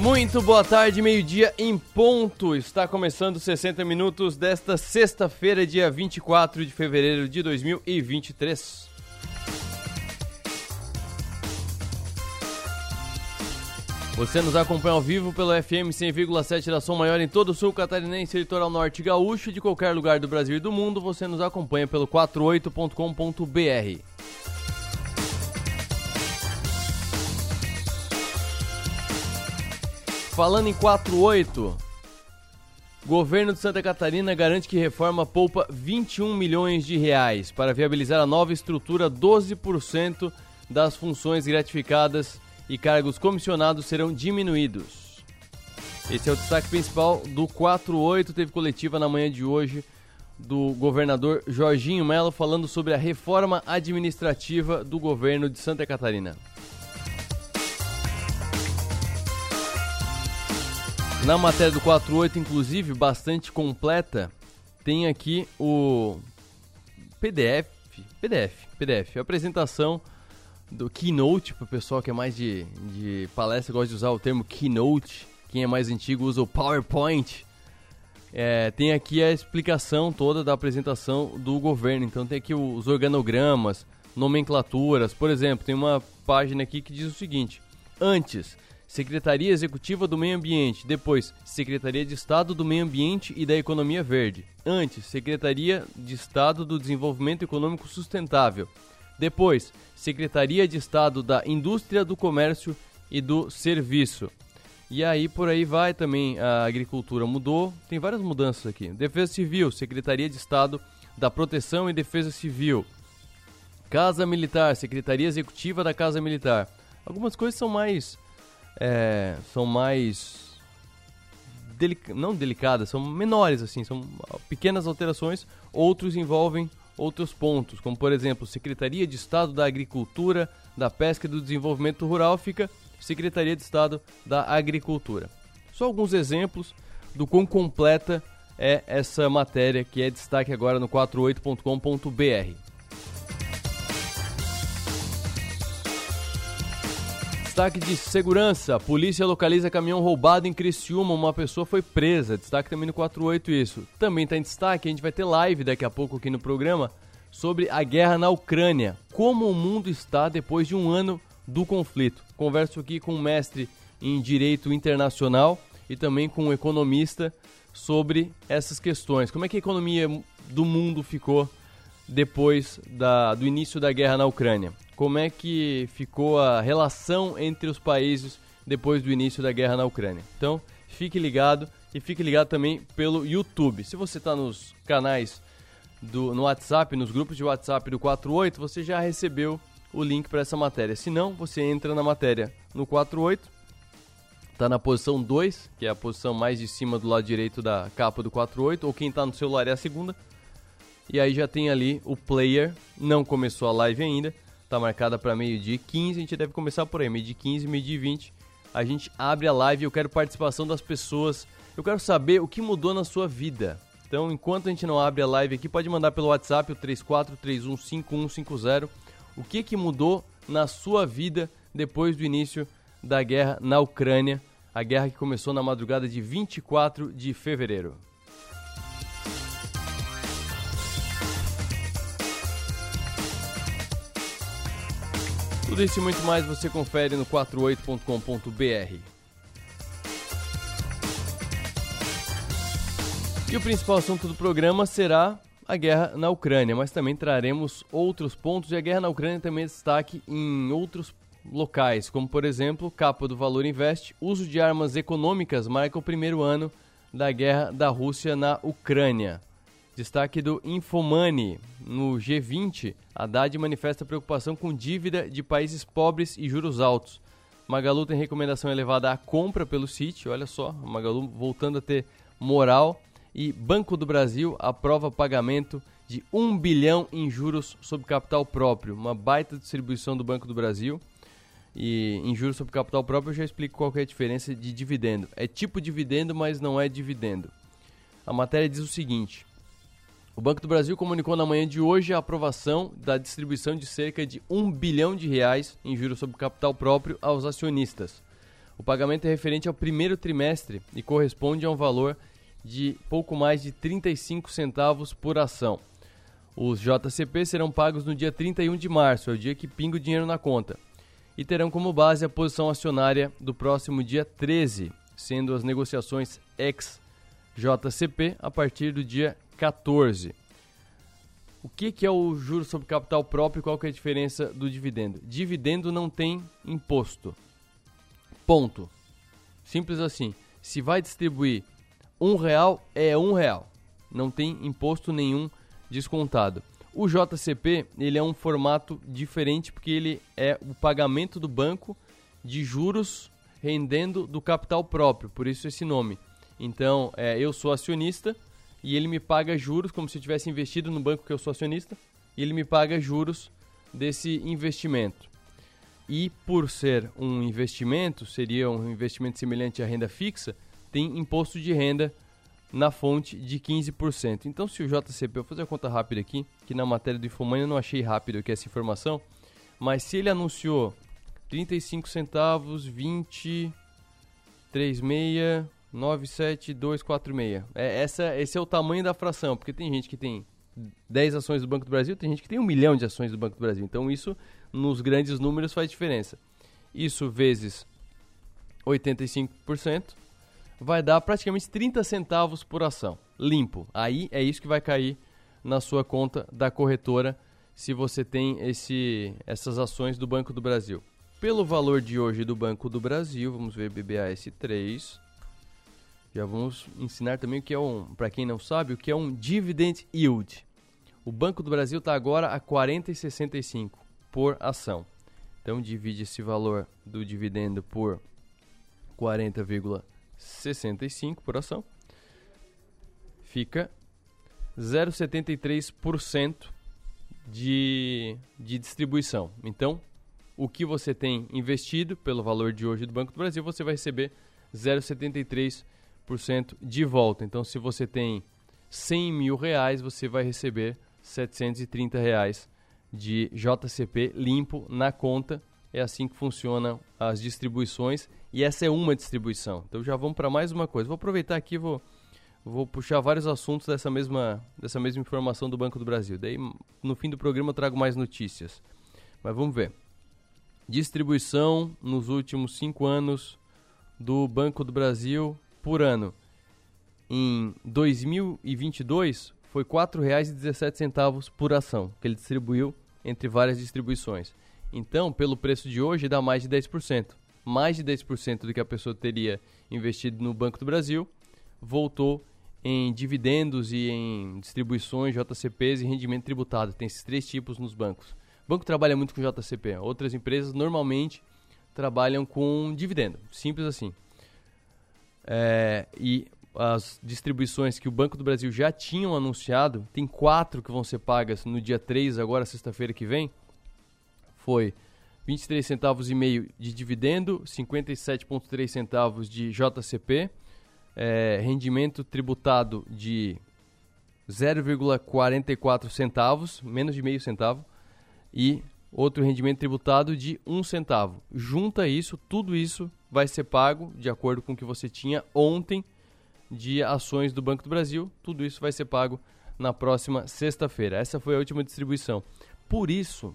Muito boa tarde, meio-dia em ponto. Está começando 60 minutos desta sexta-feira, dia 24 de fevereiro de 2023. Você nos acompanha ao vivo pelo FM 100,7 da Som Maior em todo o sul catarinense, litoral norte gaúcho, de qualquer lugar do Brasil e do mundo. Você nos acompanha pelo 48.com.br. Falando em 48, governo de Santa Catarina garante que reforma poupa 21 milhões de reais para viabilizar a nova estrutura. 12% das funções gratificadas e cargos comissionados serão diminuídos. Esse é o destaque principal do 48. Teve coletiva na manhã de hoje do governador Jorginho Melo falando sobre a reforma administrativa do governo de Santa Catarina. Na matéria do 48, inclusive, bastante completa, tem aqui o PDF, PDF, PDF, a apresentação do Keynote, para o pessoal que é mais de, de palestra, gosta de usar o termo Keynote, quem é mais antigo usa o PowerPoint. É, tem aqui a explicação toda da apresentação do governo, então tem aqui os organogramas, nomenclaturas, por exemplo, tem uma página aqui que diz o seguinte, antes Secretaria Executiva do Meio Ambiente, depois Secretaria de Estado do Meio Ambiente e da Economia Verde, antes Secretaria de Estado do Desenvolvimento Econômico Sustentável, depois Secretaria de Estado da Indústria, do Comércio e do Serviço. E aí por aí vai também a agricultura mudou, tem várias mudanças aqui. Defesa Civil, Secretaria de Estado da Proteção e Defesa Civil. Casa Militar, Secretaria Executiva da Casa Militar. Algumas coisas são mais é, são mais não delicadas, são menores assim, são pequenas alterações. Outros envolvem outros pontos, como por exemplo, Secretaria de Estado da Agricultura, da Pesca e do Desenvolvimento Rural fica Secretaria de Estado da Agricultura. Só alguns exemplos do quão completa é essa matéria que é destaque agora no 48.com.br. Destaque de segurança. Polícia localiza caminhão roubado em Criciúma. Uma pessoa foi presa. Destaque também no 48 isso. Também está em destaque. A gente vai ter live daqui a pouco aqui no programa sobre a guerra na Ucrânia. Como o mundo está depois de um ano do conflito. Converso aqui com um mestre em Direito Internacional e também com um economista sobre essas questões. Como é que a economia do mundo ficou depois da, do início da guerra na Ucrânia? como é que ficou a relação entre os países depois do início da guerra na Ucrânia. Então, fique ligado e fique ligado também pelo YouTube. Se você está nos canais do, no WhatsApp, nos grupos de WhatsApp do 48, você já recebeu o link para essa matéria. Se não, você entra na matéria no 48, está na posição 2, que é a posição mais de cima do lado direito da capa do 48, ou quem está no celular é a segunda. E aí já tem ali o player, não começou a live ainda, tá marcada para meio-dia 15, a gente deve começar por aí, meio-dia 15, meio-dia 20. A gente abre a live, eu quero participação das pessoas. Eu quero saber o que mudou na sua vida. Então, enquanto a gente não abre a live aqui, pode mandar pelo WhatsApp o 34315150. O que que mudou na sua vida depois do início da guerra na Ucrânia, a guerra que começou na madrugada de 24 de fevereiro. Tudo isso e muito mais você confere no 48.com.br. E o principal assunto do programa será a guerra na Ucrânia, mas também traremos outros pontos e a guerra na Ucrânia também é destaque em outros locais, como por exemplo, capa do Valor Invest, uso de armas econômicas marca o primeiro ano da guerra da Rússia na Ucrânia. Destaque do Infomoney. No G20, Haddad manifesta preocupação com dívida de países pobres e juros altos. Magalu tem recomendação elevada à compra pelo City, olha só, Magalu voltando a ter moral. E Banco do Brasil aprova pagamento de 1 bilhão em juros sobre capital próprio, uma baita distribuição do Banco do Brasil. E em juros sobre capital próprio eu já explico qual é a diferença de dividendo. É tipo dividendo, mas não é dividendo. A matéria diz o seguinte: o Banco do Brasil comunicou na manhã de hoje a aprovação da distribuição de cerca de 1 bilhão de reais em juros sobre capital próprio aos acionistas. O pagamento é referente ao primeiro trimestre e corresponde a um valor de pouco mais de 35 centavos por ação. Os JCP serão pagos no dia 31 de março, é o dia que pinga o dinheiro na conta, e terão como base a posição acionária do próximo dia 13, sendo as negociações ex-JCP a partir do dia 14. O que, que é o juro sobre capital próprio e qual que é a diferença do dividendo? Dividendo não tem imposto. Ponto. Simples assim. Se vai distribuir um real, é um real. Não tem imposto nenhum descontado. O JCP ele é um formato diferente porque ele é o pagamento do banco de juros rendendo do capital próprio, por isso esse nome. Então, é, eu sou acionista e ele me paga juros como se eu tivesse investido no banco que eu sou acionista, e ele me paga juros desse investimento. E por ser um investimento, seria um investimento semelhante à renda fixa, tem imposto de renda na fonte de 15%. Então, se o JCP, eu vou fazer a conta rápida aqui, que na matéria do Infomania eu não achei rápido aqui essa informação, mas se ele anunciou 35 centavos, 20, 36, 97246. É, essa, esse é o tamanho da fração, porque tem gente que tem 10 ações do Banco do Brasil, tem gente que tem um milhão de ações do Banco do Brasil. Então isso, nos grandes números, faz diferença. Isso vezes 85% vai dar praticamente 30 centavos por ação, limpo. Aí é isso que vai cair na sua conta da corretora se você tem esse, essas ações do Banco do Brasil. Pelo valor de hoje do Banco do Brasil, vamos ver BBAS3, já vamos ensinar também o que é um, para quem não sabe, o que é um dividend yield. O Banco do Brasil está agora a 40,65 por ação. Então divide esse valor do dividendo por 40,65 por ação. Fica 0,73% de, de distribuição. Então, o que você tem investido pelo valor de hoje do Banco do Brasil, você vai receber 0,73% de volta. Então, se você tem 100 mil reais, você vai receber 730 reais de JCP limpo na conta. É assim que funcionam as distribuições e essa é uma distribuição. Então já vamos para mais uma coisa. Vou aproveitar aqui vou vou puxar vários assuntos dessa mesma dessa mesma informação do Banco do Brasil. Daí no fim do programa eu trago mais notícias. Mas vamos ver. Distribuição nos últimos cinco anos do Banco do Brasil por ano. Em 2022 foi R$ 4,17 por ação que ele distribuiu entre várias distribuições. Então, pelo preço de hoje, dá mais de 10%. Mais de 10% do que a pessoa teria investido no Banco do Brasil voltou em dividendos e em distribuições, JCPs e rendimento tributado. Tem esses três tipos nos bancos. O banco trabalha muito com JCP. Outras empresas normalmente trabalham com dividendo. Simples assim. É, e as distribuições que o Banco do Brasil já tinham anunciado, tem quatro que vão ser pagas no dia 3, agora sexta-feira que vem, foi 23 centavos e meio de dividendo, 57,3 centavos de JCP, é, rendimento tributado de 0,44 centavos, menos de meio centavo, e outro rendimento tributado de 1 centavo. Junta isso, tudo isso vai ser pago de acordo com o que você tinha ontem de ações do Banco do Brasil. Tudo isso vai ser pago na próxima sexta-feira. Essa foi a última distribuição. Por isso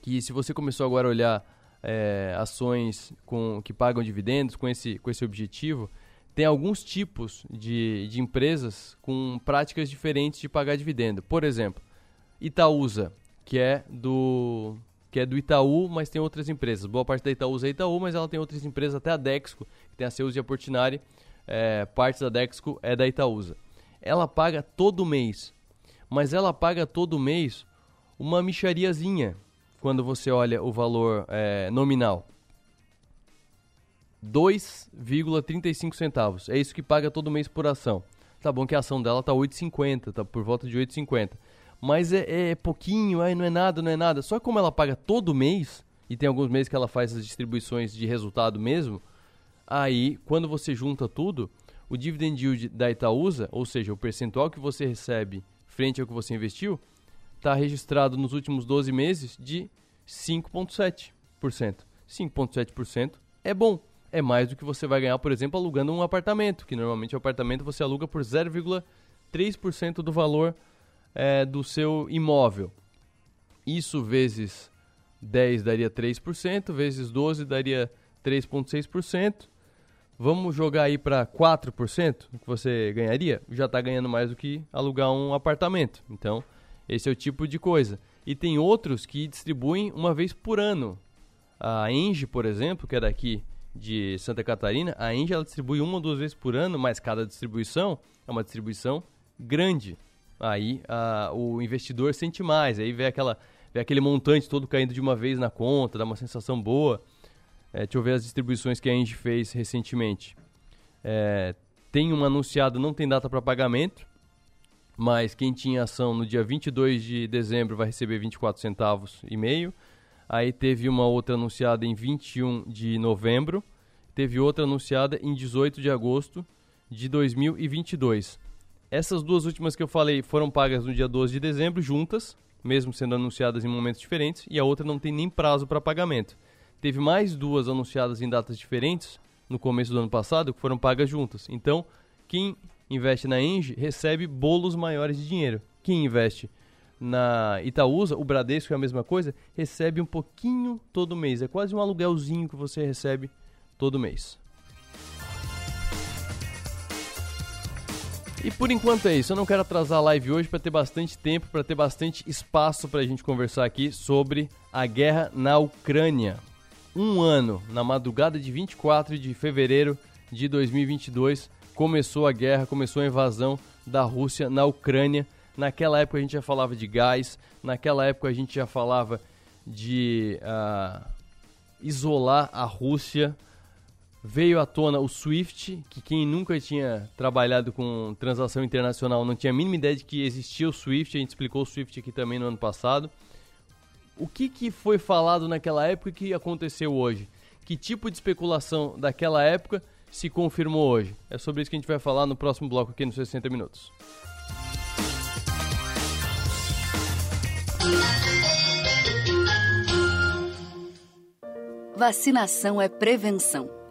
que se você começou agora a olhar é, ações com, que pagam dividendos com esse, com esse objetivo, tem alguns tipos de, de empresas com práticas diferentes de pagar dividendo. Por exemplo, Itaúsa, que é do que é do Itaú, mas tem outras empresas. Boa parte da Itaú é Itaú, mas ela tem outras empresas, até a Dexco, que tem a Seus e a Portinari, é, parte da Dexco é da Itaúsa. Ela paga todo mês, mas ela paga todo mês uma michariazinha quando você olha o valor é, nominal. 2,35 centavos. É isso que paga todo mês por ação. Tá bom que a ação dela tá 8,50, tá por volta de 8,50 mas é, é pouquinho, aí não é nada, não é nada. Só como ela paga todo mês, e tem alguns meses que ela faz as distribuições de resultado mesmo, aí quando você junta tudo, o dividend yield da Itaúsa, ou seja, o percentual que você recebe frente ao que você investiu, está registrado nos últimos 12 meses de 5,7%. 5,7% é bom. é mais do que você vai ganhar, por exemplo, alugando um apartamento, que normalmente o apartamento você aluga por 0,3% do valor é, do seu imóvel. Isso vezes 10 daria 3%, vezes 12 daria 3,6%. Vamos jogar aí para 4% que você ganharia? Já está ganhando mais do que alugar um apartamento. Então, esse é o tipo de coisa. E tem outros que distribuem uma vez por ano. A Engie, por exemplo, que é daqui de Santa Catarina, a Engie ela distribui uma ou duas vezes por ano, mas cada distribuição é uma distribuição grande. Aí a, o investidor sente mais, aí vê, aquela, vê aquele montante todo caindo de uma vez na conta, dá uma sensação boa. É, deixa eu ver as distribuições que a Engie fez recentemente. É, tem uma anunciada, não tem data para pagamento, mas quem tinha ação no dia 22 de dezembro vai receber 24 centavos e meio. Aí teve uma outra anunciada em 21 de novembro, teve outra anunciada em 18 de agosto de 2022. Essas duas últimas que eu falei foram pagas no dia 12 de dezembro juntas, mesmo sendo anunciadas em momentos diferentes, e a outra não tem nem prazo para pagamento. Teve mais duas anunciadas em datas diferentes no começo do ano passado que foram pagas juntas. Então, quem investe na Engie recebe bolos maiores de dinheiro. Quem investe na Itaúsa, o Bradesco é a mesma coisa, recebe um pouquinho todo mês. É quase um aluguelzinho que você recebe todo mês. E por enquanto é isso. Eu não quero atrasar a live hoje para ter bastante tempo, para ter bastante espaço para a gente conversar aqui sobre a guerra na Ucrânia. Um ano, na madrugada de 24 de fevereiro de 2022, começou a guerra, começou a invasão da Rússia na Ucrânia. Naquela época a gente já falava de gás, naquela época a gente já falava de uh, isolar a Rússia. Veio à tona o SWIFT, que quem nunca tinha trabalhado com transação internacional não tinha a mínima ideia de que existia o SWIFT, a gente explicou o SWIFT aqui também no ano passado. O que, que foi falado naquela época e que aconteceu hoje? Que tipo de especulação daquela época se confirmou hoje? É sobre isso que a gente vai falar no próximo bloco aqui nos 60 Minutos. Vacinação é prevenção.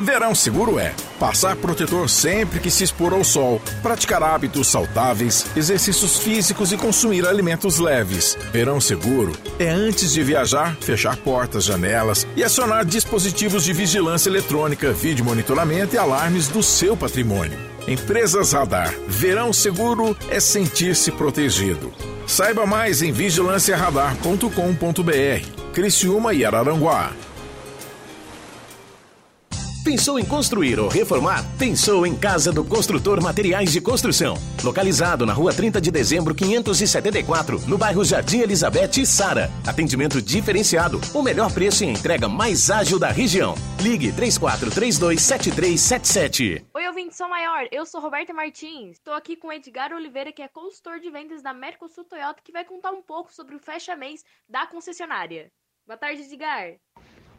Verão Seguro é passar protetor sempre que se expor ao sol, praticar hábitos saudáveis, exercícios físicos e consumir alimentos leves. Verão Seguro é antes de viajar, fechar portas, janelas e acionar dispositivos de vigilância eletrônica, vídeo monitoramento e alarmes do seu patrimônio. Empresas Radar. Verão Seguro é sentir-se protegido. Saiba mais em vigilanciaradar.com.br. Criciúma e Araranguá. Pensou em construir ou reformar? Pensou em Casa do Construtor Materiais de Construção. Localizado na rua 30 de dezembro, 574, no bairro Jardim Elizabeth e Sara. Atendimento diferenciado, o melhor preço e entrega mais ágil da região. Ligue 34327377. Oi, ouvinte São Maior, eu sou Roberta Martins. Estou aqui com Edgar Oliveira, que é consultor de vendas da Mercosul Toyota, que vai contar um pouco sobre o fecha-mês da concessionária. Boa tarde, Edgar.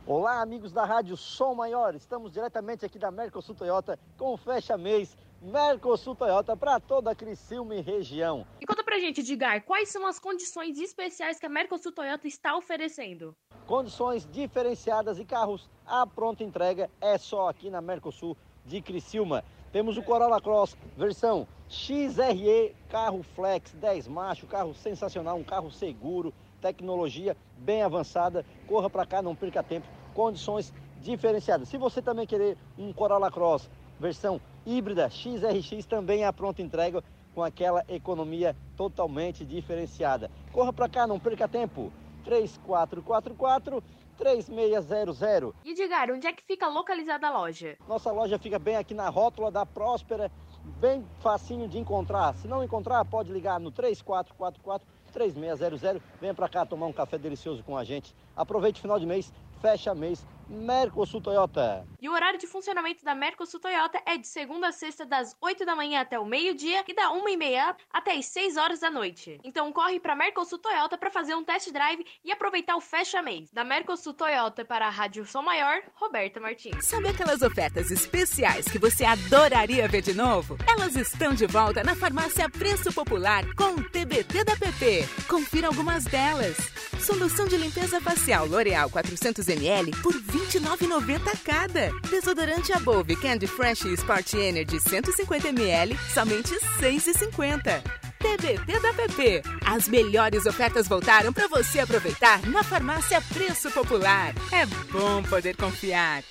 Olá, amigos da Rádio Som Maior. Estamos diretamente aqui da Mercosul Toyota com o fecha mês Mercosul Toyota para toda a Criciúma e região. E conta pra gente, Edgar, quais são as condições especiais que a Mercosul Toyota está oferecendo? Condições diferenciadas e carros à pronta entrega é só aqui na Mercosul de Criciúma. Temos o Corolla Cross versão XRE, carro flex, 10 macho, carro sensacional, um carro seguro, tecnologia bem avançada. Corra para cá, não perca tempo. Condições diferenciadas. Se você também querer um Corolla Cross versão híbrida XRX, também é a pronta entrega com aquela economia totalmente diferenciada. Corra para cá, não perca tempo. 3444 3600. E Edgar, onde é que fica localizada a loja? Nossa loja fica bem aqui na rótula da Próspera, bem facinho de encontrar. Se não encontrar, pode ligar no 3444 3600. Venha para cá tomar um café delicioso com a gente. Aproveite o final de mês, fecha mês Mercosul Toyota. E o horário de funcionamento da Mercosul Toyota é de segunda a sexta, das 8 da manhã até o meio-dia e da 1 e meia até as 6 horas da noite. Então corre para Mercosul Toyota para fazer um test drive e aproveitar o fecha mês. Da Mercosul Toyota para a Rádio Som Maior, Roberta Martins. Sabe aquelas ofertas especiais que você adoraria ver de novo? Elas estão de volta na farmácia Preço Popular com o TBT da PP. Confira algumas delas. Solução de limpeza facial L'Oreal 400ml por 29,90 cada. Desodorante Above Candy Fresh Sport Energy 150ml, somente R$ 6,50. TBT da PP. As melhores ofertas voltaram para você aproveitar na farmácia Preço Popular. É bom poder confiar.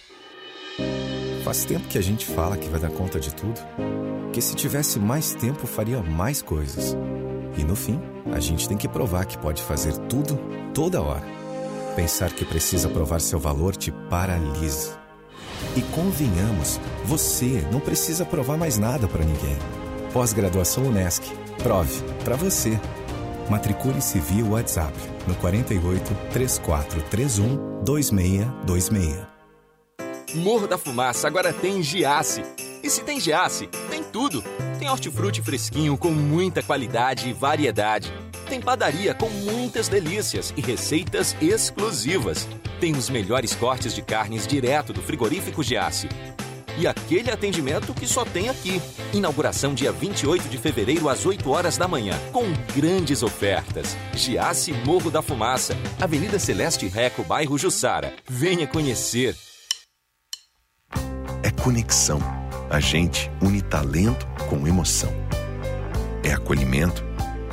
Faz tempo que a gente fala que vai dar conta de tudo. Que se tivesse mais tempo, faria mais coisas. E no fim, a gente tem que provar que pode fazer tudo, toda hora. Pensar que precisa provar seu valor te paralisa. E convenhamos, você não precisa provar mais nada para ninguém. Pós-graduação Unesc. Prove para você. Matricule-se via WhatsApp no 48 3431 2626. Morro da Fumaça agora tem Giasse. E se tem Giasse, tem tudo. Tem hortifruti fresquinho com muita qualidade e variedade. Tem padaria com muitas delícias e receitas exclusivas. Tem os melhores cortes de carnes direto do frigorífico Giasse. E aquele atendimento que só tem aqui. Inauguração dia 28 de fevereiro às 8 horas da manhã, com grandes ofertas. Giasse Morro da Fumaça, Avenida Celeste Reco, bairro Jussara. Venha conhecer. É conexão. A gente une talento com emoção. É acolhimento.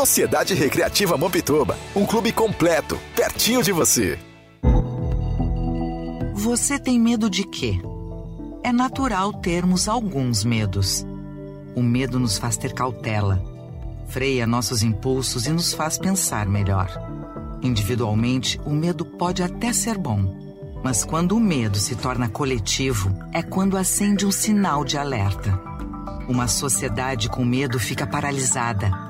Sociedade Recreativa Mampituba, um clube completo, pertinho de você. Você tem medo de quê? É natural termos alguns medos. O medo nos faz ter cautela, freia nossos impulsos e nos faz pensar melhor. Individualmente, o medo pode até ser bom, mas quando o medo se torna coletivo, é quando acende um sinal de alerta. Uma sociedade com medo fica paralisada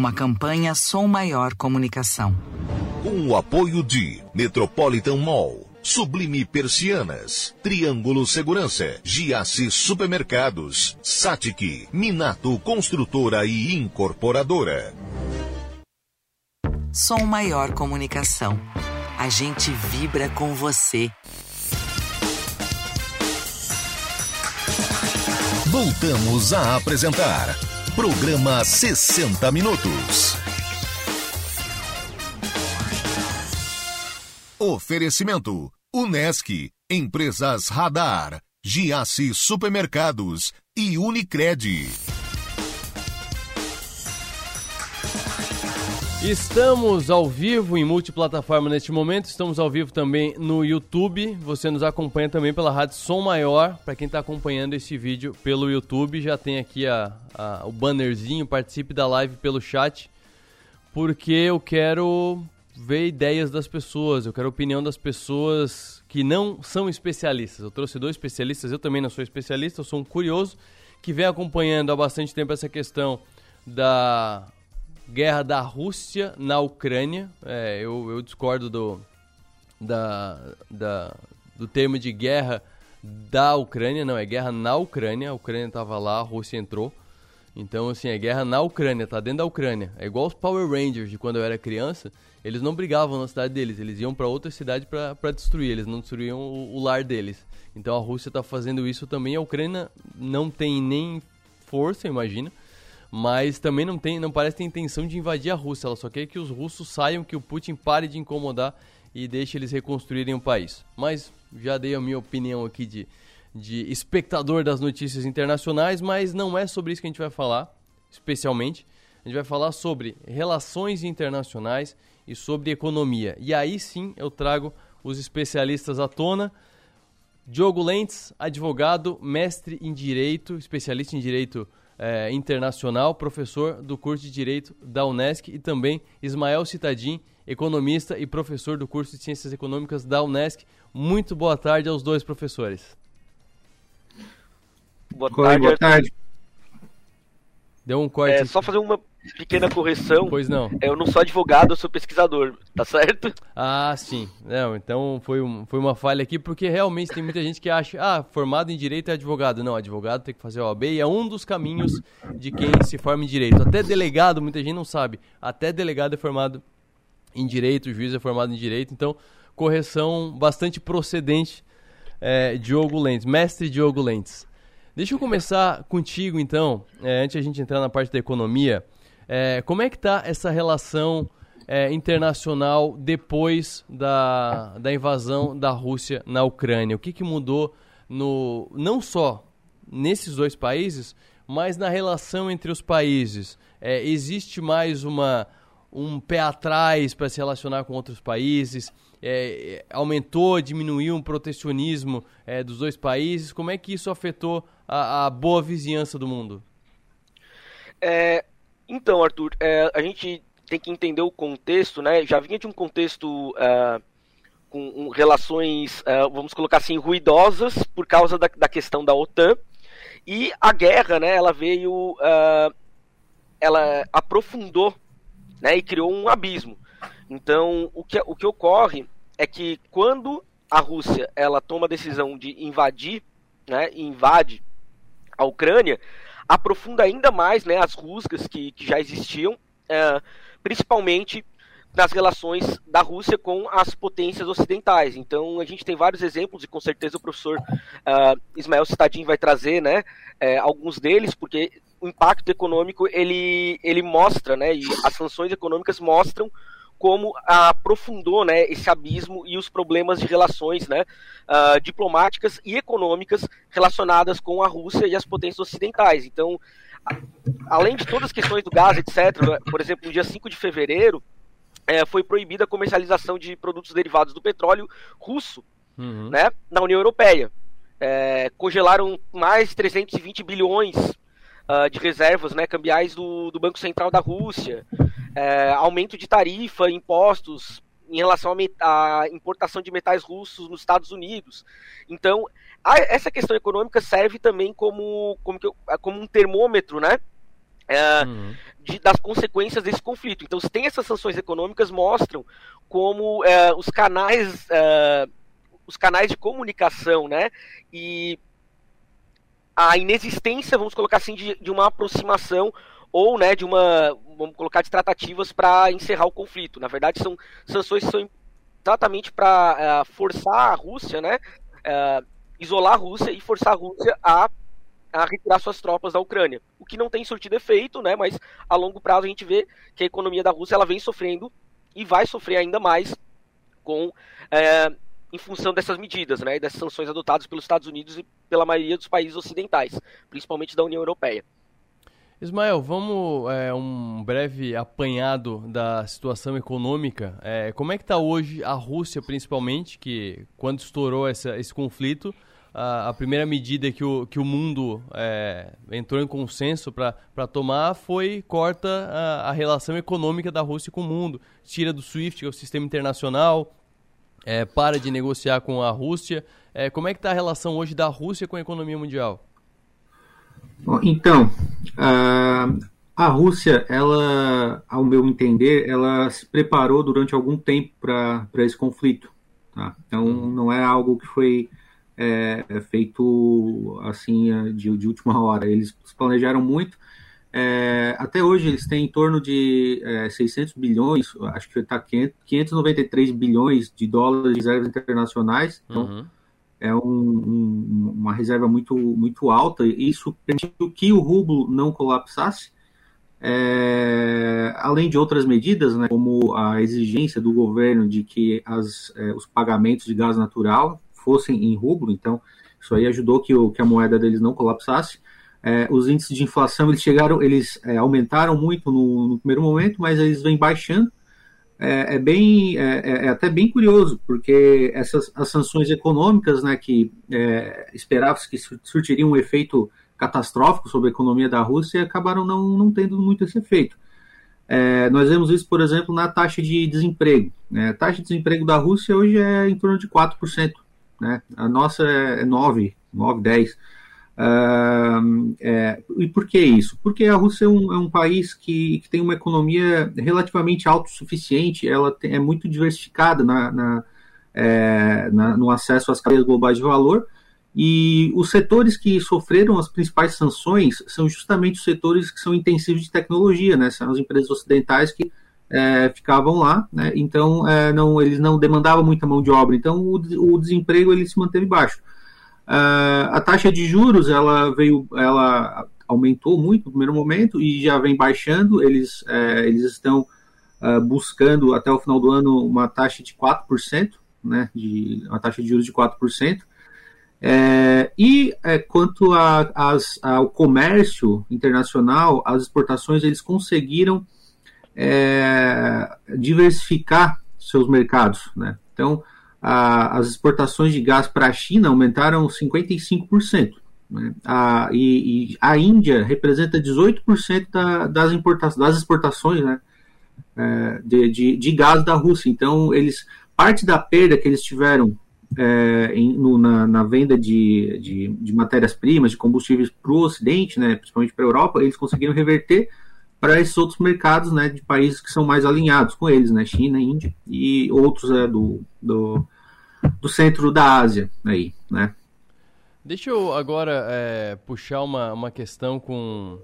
Uma campanha Som Maior Comunicação. Com o apoio de Metropolitan Mall, Sublime Persianas, Triângulo Segurança, Giasse Supermercados, Satic, Minato Construtora e Incorporadora. Som Maior Comunicação. A gente vibra com você. Voltamos a apresentar Programa 60 Minutos. Oferecimento: Unesc, Empresas Radar, Giasse Supermercados e Unicred. Estamos ao vivo em multiplataforma neste momento, estamos ao vivo também no YouTube. Você nos acompanha também pela Rádio Som Maior. Para quem está acompanhando esse vídeo pelo YouTube, já tem aqui a, a, o bannerzinho. Participe da live pelo chat, porque eu quero ver ideias das pessoas, eu quero opinião das pessoas que não são especialistas. Eu trouxe dois especialistas, eu também não sou especialista, eu sou um curioso que vem acompanhando há bastante tempo essa questão da guerra da Rússia na Ucrânia. É, eu, eu, discordo do, da, da, do termo de guerra da Ucrânia, não, é guerra na Ucrânia. A Ucrânia estava lá, a Rússia entrou. Então, assim, é guerra na Ucrânia, tá dentro da Ucrânia. É igual os Power Rangers de quando eu era criança. Eles não brigavam na cidade deles, eles iam para outra cidade para destruir, eles não destruíam o, o lar deles. Então a Rússia está fazendo isso também. A Ucrânia não tem nem força, imagina, mas também não tem, não parece ter intenção de invadir a Rússia. Ela só quer que os russos saiam, que o Putin pare de incomodar e deixe eles reconstruírem o país. Mas já dei a minha opinião aqui de, de espectador das notícias internacionais, mas não é sobre isso que a gente vai falar, especialmente. A gente vai falar sobre relações internacionais e sobre economia. E aí sim eu trago os especialistas à tona. Diogo Lentes, advogado, mestre em Direito, especialista em Direito eh, Internacional, professor do curso de Direito da Unesc e também Ismael Citadim, economista e professor do curso de Ciências Econômicas da Unesc. Muito boa tarde aos dois professores. Boa Oi, tarde. Boa tarde. Deu um corte. É, só fazer uma pequena correção. Pois não. Eu não sou advogado, eu sou pesquisador, tá certo? Ah, sim. Não, então foi, um, foi uma falha aqui, porque realmente tem muita gente que acha, ah, formado em direito é advogado. Não, advogado tem que fazer OAB e é um dos caminhos de quem se forma em direito. Até delegado, muita gente não sabe. Até delegado é formado em direito, juiz é formado em direito, então correção bastante procedente, é, Diogo Lentes, mestre Diogo Lentes. Deixa eu começar contigo, então, é, antes a gente entrar na parte da economia. É, como é que está essa relação é, internacional depois da, da invasão da Rússia na Ucrânia? O que, que mudou no, não só nesses dois países, mas na relação entre os países? É, existe mais uma, um pé atrás para se relacionar com outros países? É, aumentou, diminuiu o protecionismo é, dos dois países? Como é que isso afetou a, a boa vizinhança do mundo? É, então, Arthur, é, a gente tem que entender o contexto, né? Já vinha de um contexto uh, com um, relações, uh, vamos colocar assim, ruidosas por causa da, da, questão da OTAN. E a guerra, né? Ela veio, uh, ela aprofundou, né? E criou um abismo. Então, o que, o que ocorre é que quando a Rússia ela toma a decisão de invadir, né? Invade a Ucrânia, aprofunda ainda mais né, as rusgas que, que já existiam, é, principalmente nas relações da Rússia com as potências ocidentais. Então a gente tem vários exemplos e com certeza o professor uh, Ismael Citadin vai trazer, né, é, alguns deles, porque o impacto econômico ele, ele mostra, né, e as sanções econômicas mostram como aprofundou né, esse abismo e os problemas de relações né, uh, diplomáticas e econômicas relacionadas com a Rússia e as potências ocidentais. Então, além de todas as questões do gás, etc., por exemplo, no dia 5 de fevereiro, é, foi proibida a comercialização de produtos derivados do petróleo russo uhum. né, na União Europeia. É, congelaram mais de 320 bilhões uh, de reservas né, cambiais do, do Banco Central da Rússia é, aumento de tarifa, impostos em relação à importação de metais russos nos Estados Unidos. Então, a, essa questão econômica serve também como, como, como um termômetro, né? É, uhum. de, das consequências desse conflito. Então, se tem essas sanções econômicas, mostram como é, os canais é, os canais de comunicação, né? E a inexistência, vamos colocar assim, de, de uma aproximação ou né, de uma, vamos colocar, de tratativas para encerrar o conflito. Na verdade, são sanções que são exatamente para uh, eh, forçar a Rússia, né, uh, isolar a Rússia e forçar a Rússia a, a retirar suas tropas da Ucrânia. O que não tem surtido efeito, né, mas a longo prazo a gente vê que a economia da Rússia ela vem sofrendo e vai sofrer ainda mais com uh, em função dessas medidas, né, dessas sanções adotadas pelos Estados Unidos e pela maioria dos países ocidentais, principalmente da União Europeia. Ismael, vamos é, um breve apanhado da situação econômica. É, como é que está hoje a Rússia, principalmente, que quando estourou essa, esse conflito, a, a, primeira medida que o, que o mundo é, entrou em consenso para tomar foi corta a, a, relação econômica da Rússia com o mundo, tira do SWIFT, que é o sistema internacional, é, para de negociar com a Rússia. É, como é que está a relação hoje da Rússia com a economia mundial? Então, a, Rússia, ela, ao meu entender, ela se preparou durante algum tempo para esse conflito. Tá? Então, não é algo que foi é, é feito assim de, de, última hora. Eles planejaram muito. É, até hoje eles têm em torno de é, 600 bilhões, acho que está 593 bilhões de dólares de reservas internacionais. Então, uhum é um, um, uma reserva muito, muito alta, e isso permitiu que o rublo não colapsasse, é, além de outras medidas, né, como a exigência do governo de que as, é, os pagamentos de gás natural fossem em rublo, então isso aí ajudou que, o, que a moeda deles não colapsasse. É, os índices de inflação eles chegaram, eles é, aumentaram muito no, no primeiro momento, mas eles vêm baixando é, é bem é, é, é, até bem curioso, porque essas as sanções econômicas, né, que é, esperava-se que surtiriam um efeito catastrófico sobre a economia da Rússia, acabaram não, não tendo muito esse efeito. Nós vemos isso, por exemplo, na taxa de desemprego. Né? A taxa de desemprego da Rússia hoje é em torno de 4%. Né? A nossa é 9%, 9%, 10%. Uh, é, e por que isso? Porque a Rússia é um, é um país que, que, tem uma economia relativamente autossuficiente, ela tem, é muito diversificada na, na, é, na, no acesso às cadeias globais de valor, e os setores que sofreram as principais sanções são justamente os setores que são intensivos de tecnologia, né? são as empresas ocidentais que é, ficavam lá, né? então é, não, eles não demandavam muita mão de obra, então o, o desemprego ele se manteve baixo. Uh, a taxa de juros ela veio, ela aumentou muito no primeiro momento e já vem baixando. Eles, é, eles estão uh, buscando até o final do ano uma taxa de 4%, né, de, uma taxa de juros de 4%. É, e é, quanto a, as, ao comércio internacional, as exportações, eles conseguiram é, diversificar seus mercados. Né? Então, a, as exportações de gás para a China aumentaram 55%. Né? A, e, e, a Índia representa 18% da, das, das exportações né? É, de, de, de, gás da Rússia. Então, eles parte da perda que eles tiveram é, em, no, na, na, venda de, de, de matérias-primas, de combustíveis para o Ocidente, né, principalmente para a Europa, eles conseguiram reverter para esses outros mercados, né, de países que são mais alinhados com eles, né, China, Índia e outros é, do, do, do, centro da Ásia, aí, né. Deixa eu agora é, puxar uma, uma questão com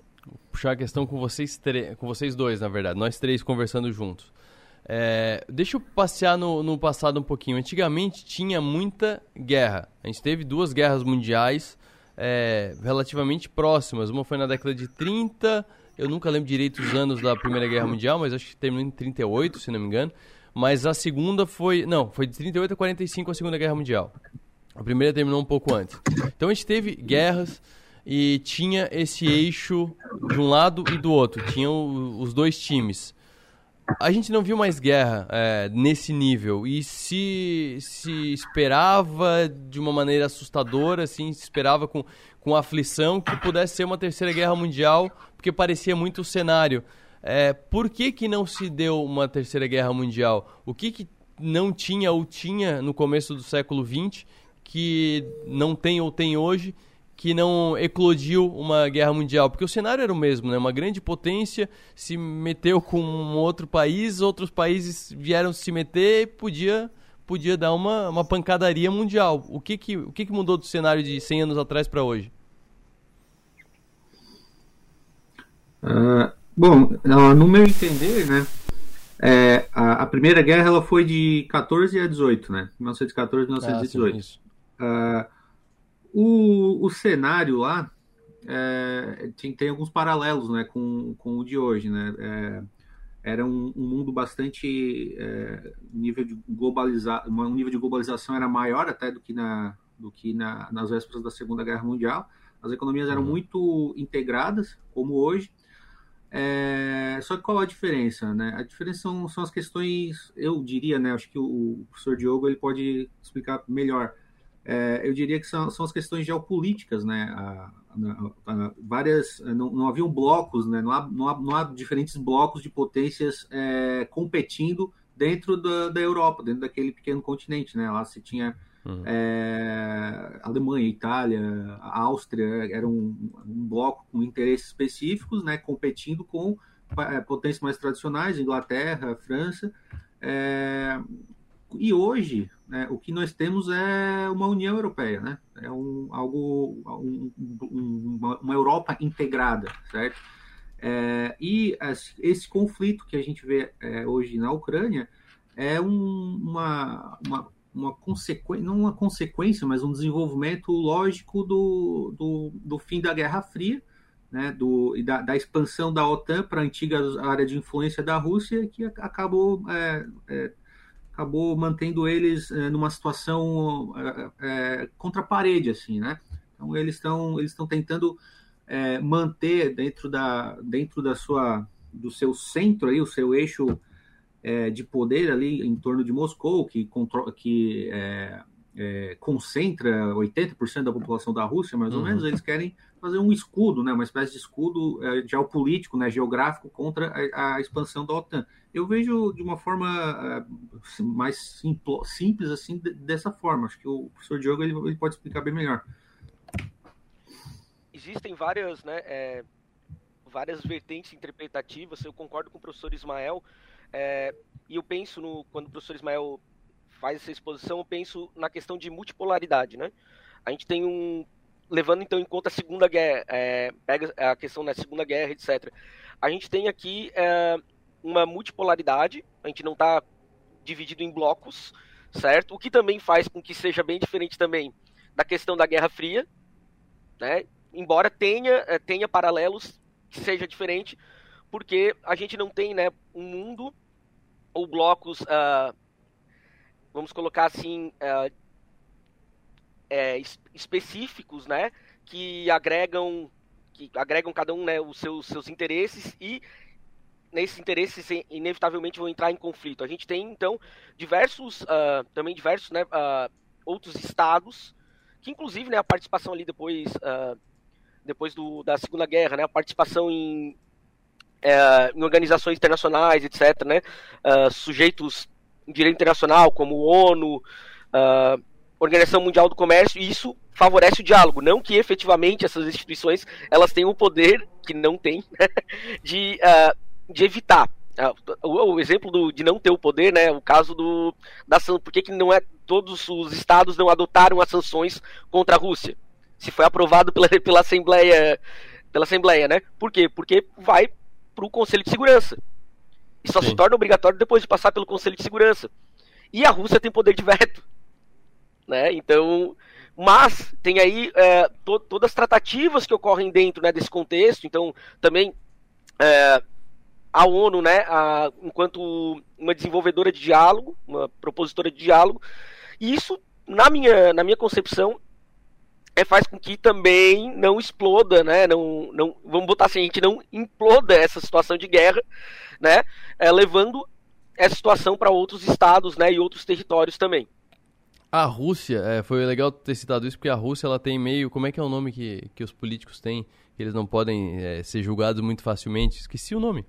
puxar a questão com vocês com vocês dois, na verdade, nós três conversando juntos. É, deixa eu passear no, no passado um pouquinho. Antigamente tinha muita guerra. A gente teve duas guerras mundiais é, relativamente próximas. Uma foi na década de 30 eu nunca lembro direito os anos da Primeira Guerra Mundial, mas acho que terminou em 38, se não me engano. Mas a segunda foi. Não, foi de 38 a 45 a Segunda Guerra Mundial. A primeira terminou um pouco antes. Então a gente teve guerras e tinha esse eixo de um lado e do outro. Tinham os dois times. A gente não viu mais guerra é, nesse nível e se, se esperava de uma maneira assustadora, assim, se esperava com, com aflição que pudesse ser uma terceira guerra mundial, porque parecia muito o cenário. É, por que, que não se deu uma terceira guerra mundial? O que, que não tinha ou tinha no começo do século XX que não tem ou tem hoje que não eclodiu uma guerra mundial? Porque o cenário era o mesmo, né? Uma grande potência se meteu com um outro país, outros países vieram se meter e podia podia dar uma, uma pancadaria mundial. O que que, o que que mudou do cenário de 100 anos atrás para hoje? Uh, bom, no meu entender, né, é, a, a, Primeira Guerra ela foi de 14 a 18, né, 1914 a 1918. Ah, uh, o, o cenário lá é, tem, tem, alguns paralelos, né, com, com o de hoje, né, é, era um, um, mundo bastante é, nível de globalizar um nível de globalização era maior até do que na do que na, nas vésperas da Segunda Guerra Mundial as economias eram uhum. muito integradas como hoje é, só que qual a diferença, né? A diferença são, são as questões, eu diria, né? Acho que o, o professor Diogo ele pode explicar melhor. É, eu diria que são, são as questões geopolíticas, né? A, a, a, várias, não, não haviam blocos, né? Não há, não há, não há diferentes blocos de potências é, competindo dentro da, da Europa, dentro daquele pequeno continente, né? Lá se tinha Uhum. É, Alemanha, Itália, Áustria eram um, um, bloco com interesses específicos, né, competindo com potências mais tradicionais, Inglaterra, França. É, e hoje, né, o que nós temos é uma União Europeia, né? É um, algo, um, uma, uma, Europa integrada, certo? É, e esse conflito que a gente vê é, hoje na Ucrânia é um, uma, uma, uma consequência, não uma consequência, mas um desenvolvimento lógico do, do, do fim da Guerra Fria, né, do, da, da expansão da OTAN para a antiga área de influência da Rússia, que acabou, é, é, acabou mantendo eles é, numa situação é, contra a parede, assim, né? Então eles estão eles estão tentando é, manter dentro da dentro da sua do seu centro aí o seu eixo de poder ali em torno de Moscou que controla que é, concentra 80% da população da Rússia, mais ou uhum. menos, eles querem fazer um escudo, né, uma espécie de escudo é, geopolítico, né, geográfico contra a, a, expansão da OTAN. Eu vejo de uma forma é, mais simplo, simples assim, dessa forma. Acho que o professor Diogo ele, ele pode explicar bem melhor. Existem várias, né, é, várias vertentes interpretativas. Eu concordo com o professor Ismael. É, e eu penso no quando o professor Ismael faz essa exposição, eu penso na questão de multipolaridade, né? A gente tem um levando então em conta a Segunda Guerra, é, pega a questão da Segunda Guerra, etc. A gente tem aqui é, uma multipolaridade, a gente não está dividido em blocos, certo? O que também faz com que seja bem diferente também da questão da Guerra Fria, né? Embora tenha, é, tenha paralelos que seja diferente, porque a gente não tem, né, um mundo ou blocos uh, vamos colocar assim, é, é, específicos, né, que agregam, que agregam cada um, né, os seus, seus interesses e nesses interesses inevitavelmente vão entrar em conflito. A gente tem então diversos, uh, também diversos, né, uh, outros estados que inclusive, né, a participação ali depois, uh, depois do, da Segunda Guerra, né, a participação em, é, em organizações internacionais, etc., né, sujeitos direito internacional, como ONU, uh, Organização Mundial do Comércio, e isso favorece o diálogo. Não que efetivamente essas instituições elas tenham o poder, que não tem, de, uh, de evitar. Uh, o, o, exemplo do, de não ter o poder, né, o caso do da por que, que não é todos os estados não adotaram as sanções contra a Rússia? Se foi aprovado pela, pela Assembleia, pela Assembleia, né? Por quê? Porque vai para o Conselho de Segurança. E só Sim. se torna obrigatório depois de passar pelo Conselho de Segurança. E a Rússia tem poder de veto. Né? Então, mas tem aí é, to todas as tratativas que ocorrem dentro né, desse contexto. Então, também é, a ONU, né, a, enquanto uma desenvolvedora de diálogo, uma propositora de diálogo, e isso, na minha, na minha concepção, é, faz com que também não exploda, né? Não, não, vamos botar assim, a gente não imploda essa situação de guerra, né? É, levando essa situação para outros estados, né? E outros territórios também. A Rússia, é, foi legal ter citado isso, porque a Rússia ela tem meio. Como é que é o nome que, que os políticos têm? Que eles não podem é, ser julgados muito facilmente. Esqueci o nome.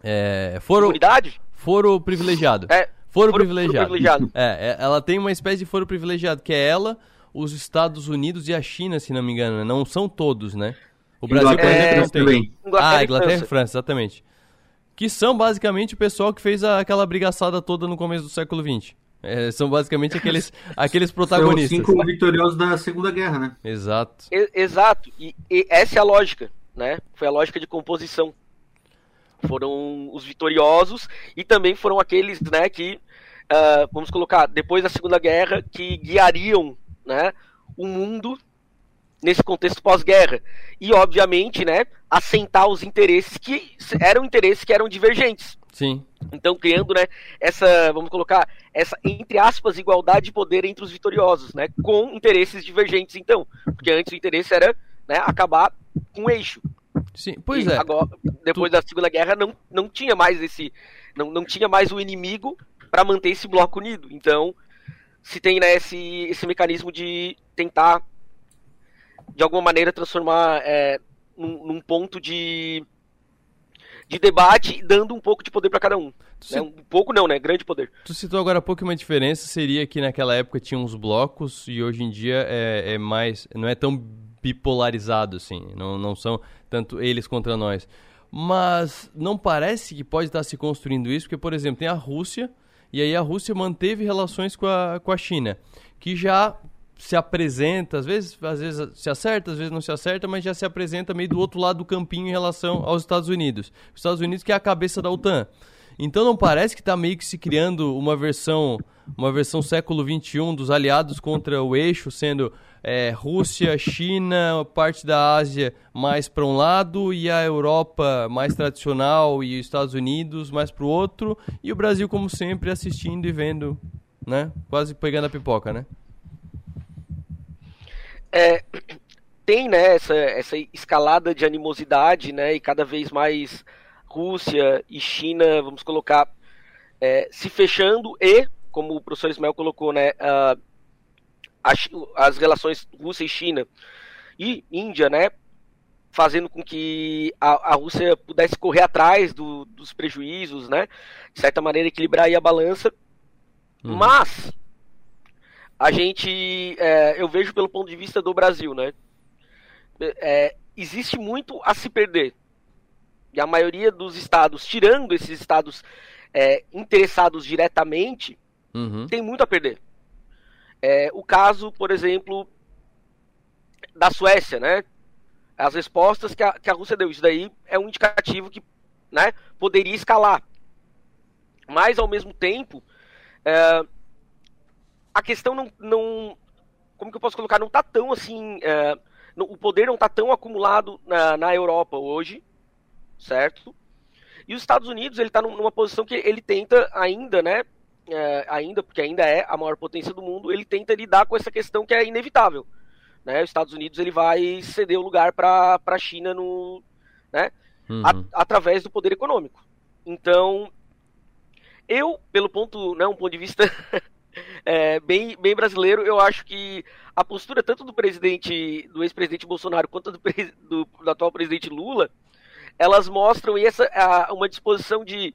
É, foro, Comunidade? Foro privilegiado. É, foro, foro privilegiado. Foro privilegiado. É, é, ela tem uma espécie de foro privilegiado, que é ela, os Estados Unidos e a China, se não me engano. Né? Não são todos, né? O Brasil, por exemplo, não tem. Também. Ah, Inglaterra e França, exatamente que são basicamente o pessoal que fez a, aquela brigaçada toda no começo do século XX. É, são basicamente aqueles, aqueles protagonistas. São cinco vitoriosos da Segunda Guerra, né? Exato. E, exato. E, e, essa é a lógica, né? Foi a lógica de composição. Foram os vitoriosos e também foram aqueles, né, que, uh, vamos colocar, depois da Segunda Guerra, que guiariam, né, o mundo nesse contexto pós-guerra. E, obviamente, né, assentar os interesses que eram interesses que eram divergentes. Sim. Então, criando, né, essa, vamos colocar, essa, entre aspas, igualdade de poder entre os vitoriosos, né, com interesses divergentes, então. Porque antes o interesse era, né, acabar com o eixo. Sim, pois e é. Agora, depois tu... da Segunda Guerra, não, não tinha mais esse, não, não tinha mais o inimigo para manter esse bloco unido. Então, se tem, né, esse, esse mecanismo de tentar de alguma maneira transformar é, num, num, ponto de de debate, dando um pouco de poder para cada um. Né? Um pouco não, né? Grande poder. Tu citou agora há pouco uma diferença seria que naquela época tinha uns blocos e hoje em dia é, é mais. não é tão bipolarizado assim. Não, não são tanto eles contra nós. Mas não parece que pode estar se construindo isso, porque, por exemplo, tem a Rússia, e aí a Rússia manteve relações com a, com a China, que já se apresenta, às vezes, às vezes se acerta, às vezes não se acerta, mas já se apresenta meio do outro lado do campinho em relação aos Estados Unidos. Os Estados Unidos que é a cabeça da OTAN. Então não parece que está meio que se criando uma versão, uma versão século XXI dos aliados contra o eixo, sendo é, Rússia, China, parte da Ásia mais para um lado e a Europa mais tradicional e os Estados Unidos mais para o outro e o Brasil como sempre assistindo e vendo, né? Quase pegando a pipoca, né? é, tem né, essa, essa escalada de animosidade, né, e cada vez mais Rússia e China, vamos colocar, é, se fechando e, como o professor Ismael colocou, né, uh, as, relações Rússia e China e Índia, né, fazendo com que a, a Rússia pudesse correr atrás do, dos prejuízos, né, de certa maneira equilibrar aí a balança, uhum. mas a gente, é, eu vejo pelo ponto de vista do Brasil, né? É, existe muito a se perder. E a maioria dos estados, tirando esses estados é, interessados diretamente, uhum. tem muito a perder. É, o caso, por exemplo, da Suécia, né? As respostas que a, que a Rússia deu, isso daí é um indicativo que né, poderia escalar. Mas, ao mesmo tempo, é, a questão não, não. Como que eu posso colocar? Não está tão assim. É, o poder não está tão acumulado na, na Europa hoje, certo? E os Estados Unidos ele está numa posição que ele tenta ainda, né? É, ainda, porque ainda é a maior potência do mundo, ele tenta lidar com essa questão que é inevitável. Né? Os Estados Unidos ele vai ceder o lugar para a China no, né? Uhum. A, através do poder econômico. Então, eu, pelo ponto, né, um ponto de vista é, bem, bem brasileiro, eu acho que a postura tanto do presidente, do ex-presidente Bolsonaro, quanto do, do, do, atual presidente Lula, elas mostram essa, a, uma disposição de,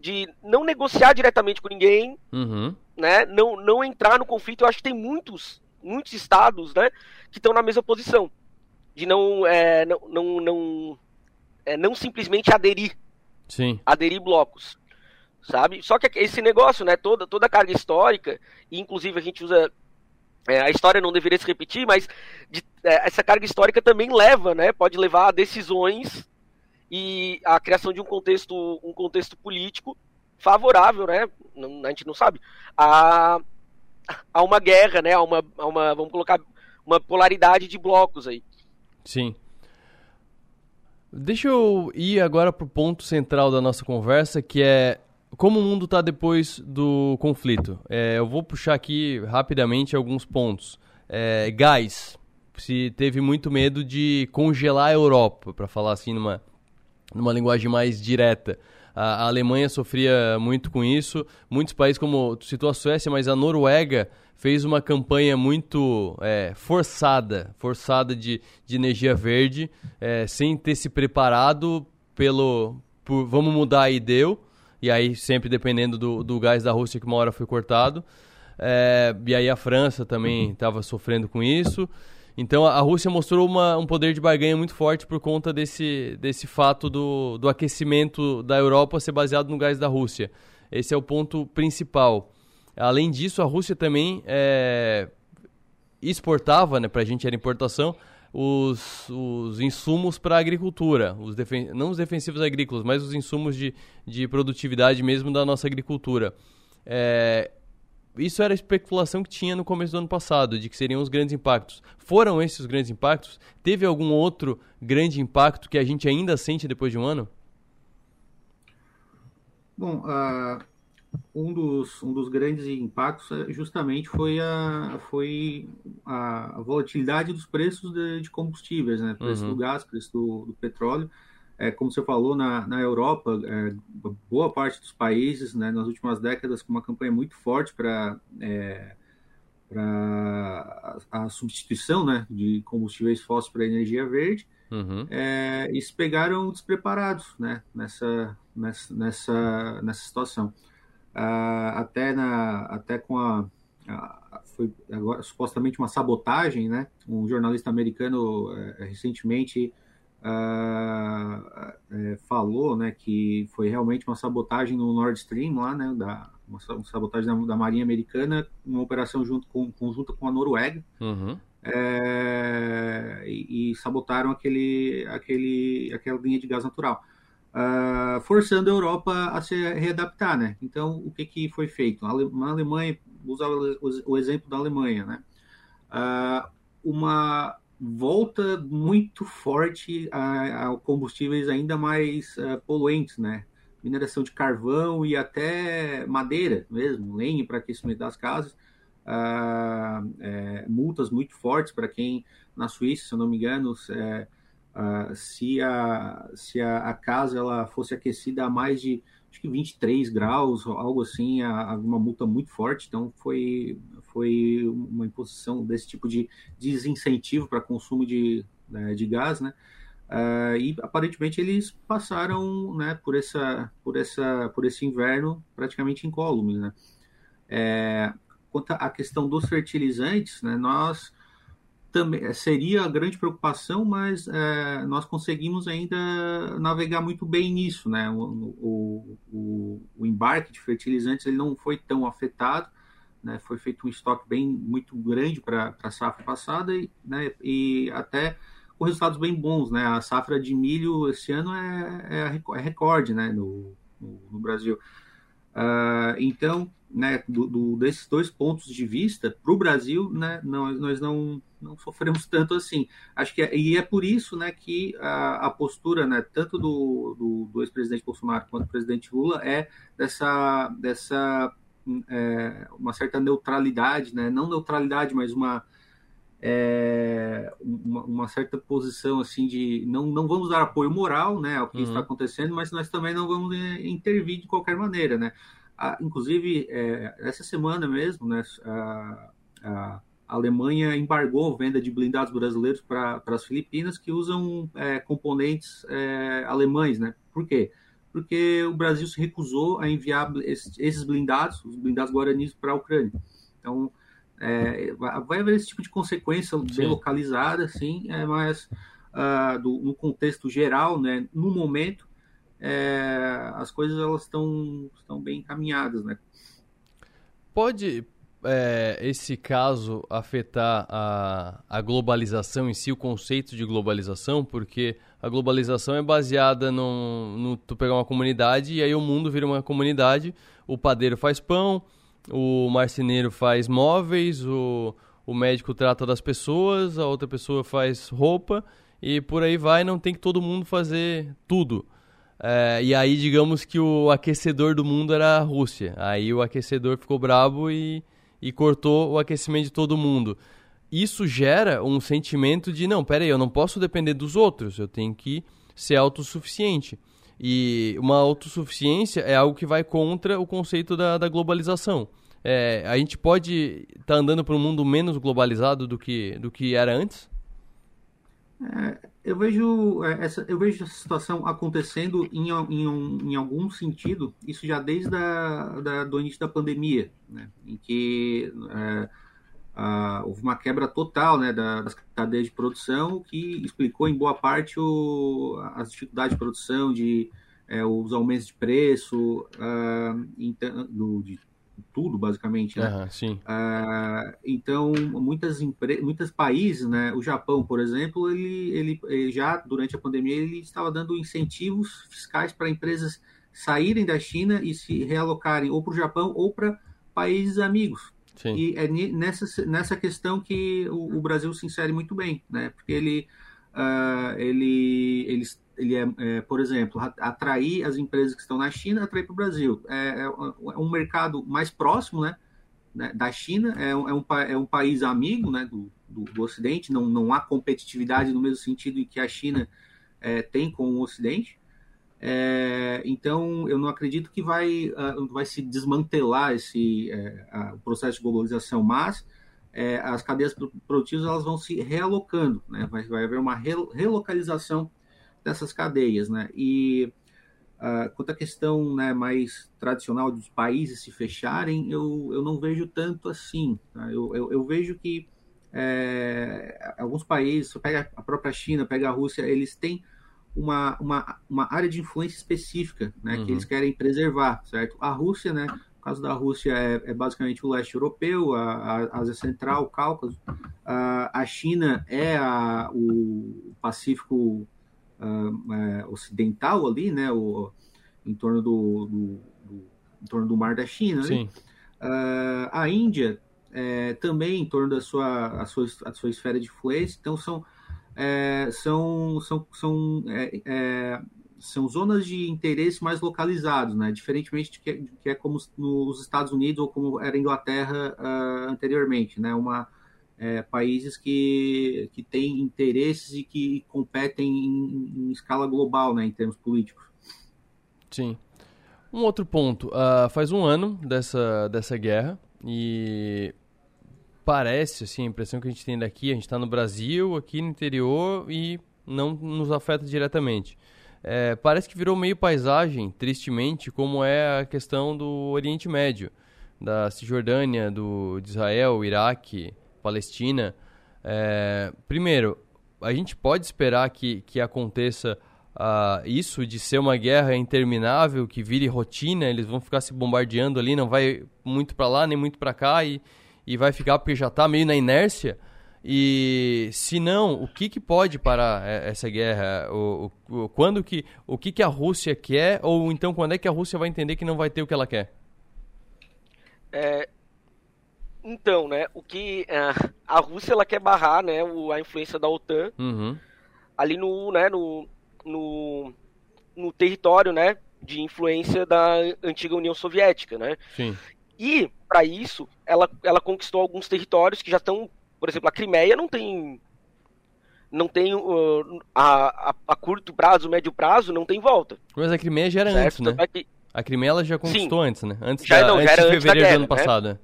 de não negociar diretamente com ninguém, uhum. né? não, não entrar no conflito. Eu acho que tem muitos, muitos estados né, que estão na mesma posição, de não, é, não, não, não, é, não simplesmente aderir. Sim. Aderir blocos sabe? Só que esse negócio, né, toda, toda a carga histórica, e inclusive a gente usa é, a história não deveria se repetir, mas de, é, essa carga histórica também leva, né, pode levar a decisões e a criação de um contexto, um contexto político favorável, né, a gente não sabe, a, a uma guerra, né, a uma, a uma, vamos colocar, uma polaridade de blocos aí. Sim. Deixa eu ir agora para o ponto central da nossa conversa, que é como o mundo está depois do conflito? É, eu vou puxar aqui rapidamente alguns pontos. É, gás. Se teve muito medo de congelar a Europa, para falar assim numa, numa linguagem mais direta. A, a, Alemanha sofria muito com isso. Muitos países, como tu citou a Suécia, mas a Noruega fez uma campanha muito é, forçada, forçada de, de energia verde, é, sem ter se preparado pelo por, vamos mudar e deu e aí sempre dependendo do, do gás da Rússia que uma hora foi cortado. É, e aí a França também estava sofrendo com isso. Então a, Rússia mostrou uma, um poder de barganha muito forte por conta desse, desse fato do, do aquecimento da Europa ser baseado no gás da Rússia. Esse é o ponto principal. Além disso, a Rússia também é, exportava, né, para a gente era importação, os, os insumos para a agricultura, os defen não os defensivos agrícolas, mas os insumos de, de produtividade mesmo da nossa agricultura. É, isso era a especulação que tinha no começo do ano passado, de que seriam os grandes impactos. Foram esses os grandes impactos? Teve algum outro grande impacto que a gente ainda sente depois de um ano? Bom, uh, um dos, um dos grandes impactos é, justamente foi a, foi a, volatilidade dos preços de, de combustíveis, né? Preço uhum. do gás, preço do, do, petróleo. É, como você falou, na, na Europa, é, boa parte dos países, né, nas últimas décadas, com uma campanha muito forte para é, para a, substituição né, de combustíveis fósseis para energia verde, uhum. é, e se pegaram despreparados né, nessa, nessa, nessa, nessa situação. Ah, até, na, até com a, a, foi agora supostamente uma sabotagem, né? Um jornalista americano é, recentemente ah, é, falou, né, que foi realmente uma sabotagem no Nord Stream lá, né, da uma sabotagem da, da Marinha Americana, uma operação junto com, conjunta com a Noruega, uhum. é, e, e, sabotaram aquele, aquele, aquela linha de gás natural, uh, forçando a Europa a se readaptar, né? Então, o que, que foi feito? Na Alemanha, usar o, o, exemplo da Alemanha, né? Uh, uma volta muito forte a, combustíveis ainda mais uh, poluentes, né? mineração de carvão e até madeira mesmo, lenha para aquecimento das casas. Ah, é, multas muito fortes para quem na Suíça, se eu não me engano, é, ah, se, a, se a, a, casa ela fosse aquecida a mais de acho que 23 graus, algo assim, a, uma multa muito forte. Então foi, foi uma imposição desse tipo de desincentivo para consumo de, né, de gás, né? Uh, e aparentemente eles passaram né, por, essa, por, essa, por esse inverno praticamente incólumes. Né? É, quanto à questão dos fertilizantes, né, nós também seria a grande preocupação, mas é, nós conseguimos ainda navegar muito bem nisso. Né? O, o, o, embarque de fertilizantes ele não foi tão afetado. Né? Foi feito um estoque bem muito grande para a safra passada e, né, e até com resultados bem bons, né? A safra de milho esse ano é, é, é recorde, né, no, no, no Brasil. Uh, então, né, do, do, desses dois pontos de vista, para o Brasil, né, nós não, não sofremos tanto assim. Acho que é, e é por isso, né, que a, a postura, né, tanto do, do, do ex-presidente Bolsonaro quanto do presidente Lula é dessa, dessa é, uma certa neutralidade, né, não neutralidade, mas uma é, uma, uma, certa posição assim de não, não vamos dar apoio moral né, ao que uhum. está acontecendo, mas nós também não vamos é, intervir de qualquer maneira. Né? Ah, inclusive, é, essa semana mesmo, né, a, a, Alemanha embargou venda de blindados brasileiros para as Filipinas que usam é, componentes é, alemães. Né? Por quê? Porque o Brasil se recusou a enviar esses blindados, os blindados guaranis, para a Ucrânia. Então, é, vai haver esse tipo de consequência bem sim. localizada, sim, é, mas uh, do, no contexto geral, né, no momento, é, as coisas elas estão, estão bem encaminhadas, né? Pode é, esse caso afetar a, a globalização em si, o conceito de globalização, porque a globalização é baseada no, no tu pegar uma comunidade e aí o mundo vira uma comunidade, o padeiro faz pão, o marceneiro faz móveis, o, o médico trata das pessoas, a outra pessoa faz roupa e por aí vai, não tem que todo mundo fazer tudo. É, e aí, digamos que o aquecedor do mundo era a Rússia. Aí o aquecedor ficou brabo e, e cortou o aquecimento de todo mundo. Isso gera um sentimento de, não, peraí, eu não posso depender dos outros, eu tenho que ser autossuficiente. E uma autossuficiência é algo que vai contra o conceito da, da globalização. É, a gente pode estar tá andando para um mundo menos globalizado do que, do que era antes? É, eu vejo é, essa, eu vejo essa situação acontecendo em, em, em algum sentido, isso já desde a, da, do início da pandemia, né, em que é, a, houve uma quebra total né, da, das cadeias de produção, que explicou em boa parte o, as dificuldades de produção, de é, os aumentos de preço, uh, então, do, de tudo, basicamente. Né? Uhum, sim. Uh, então, muitas muitos países, né, o Japão, por exemplo, ele, ele, ele, já durante a pandemia ele estava dando incentivos fiscais para empresas saírem da China e se realocarem ou para o Japão ou para países amigos. Sim. E é nessa, nessa questão que o, o, Brasil se insere muito bem, né? Porque ele, uh, ele, ele ele é, é, por exemplo, atrair as empresas que estão na China, atrair para o Brasil. É, é, é, um mercado mais próximo, né, né da China, é, um, é um, é um país amigo, né, do, do, do, Ocidente, não, não há competitividade no mesmo sentido em que a China é, tem com o Ocidente. É, então, eu não acredito que vai, uh, vai se desmantelar esse o processo de globalização, mas as cadeias produtivas elas vão se realocando, né? Vai, vai haver uma relocalização dessas cadeias, né? E uh, quanto à questão né, mais tradicional dos países se fecharem, eu, eu não vejo tanto assim. Tá? Eu, eu, eu, vejo que é, alguns países, pega a própria China, pega a Rússia, eles têm uma, uma, uma área de influência específica, né, uhum. que eles querem preservar, certo? A Rússia, né, o caso da Rússia é, é basicamente o leste europeu, a, a, Ásia Central, o Cáucaso. A, a China é a, o Pacífico uh, Ocidental ali, né, o, em torno do, do, do, em torno do Mar da China. Né? Uh, a Índia é, também em torno da sua, a sua, a sua esfera de influência. Então, são, é, são, são, são, é, é, são zonas de interesse mais localizados, né? diferentemente de que, de que é como nos Estados Unidos ou como era a Inglaterra uh, anteriormente, né? uma, é, países que, que têm interesses e que competem em, em, escala global, né, em termos políticos. Sim. Um outro ponto, uh, faz um ano dessa, dessa guerra e parece, assim, a impressão que a gente tem daqui, a gente está no Brasil, aqui no interior e não nos afeta diretamente. É, parece que virou meio paisagem, tristemente, como é a questão do Oriente Médio, da Cisjordânia, do, de Israel, Iraque, Palestina. É, primeiro, a gente pode esperar que, que aconteça uh, isso de ser uma guerra interminável, que vire rotina, eles vão ficar se bombardeando ali, não vai muito para lá nem muito para cá e e vai ficar porque já está meio na inércia. E se não, o que, que pode parar essa guerra? O, o, quando que, o que, que a Rússia quer? Ou então quando é que a Rússia vai entender que não vai ter o que ela quer? É, então, né, o que uh, a Rússia ela quer barrar, né, o, a influência da OTAN uhum. ali no, né, no, no, no território, né, de influência da antiga União Soviética, né? Sim. E, para isso, ela, ela conquistou alguns territórios que já estão. Por exemplo, a Crimeia não tem. Não tem. Uh, a, a, a, curto prazo, médio prazo, não tem volta. Mas a Crimeia já era certo? antes, né? É que... A Crimeia ela já conquistou Sim. antes, né? Antes, já, da, não, antes já de fevereiro guerra, do ano passado.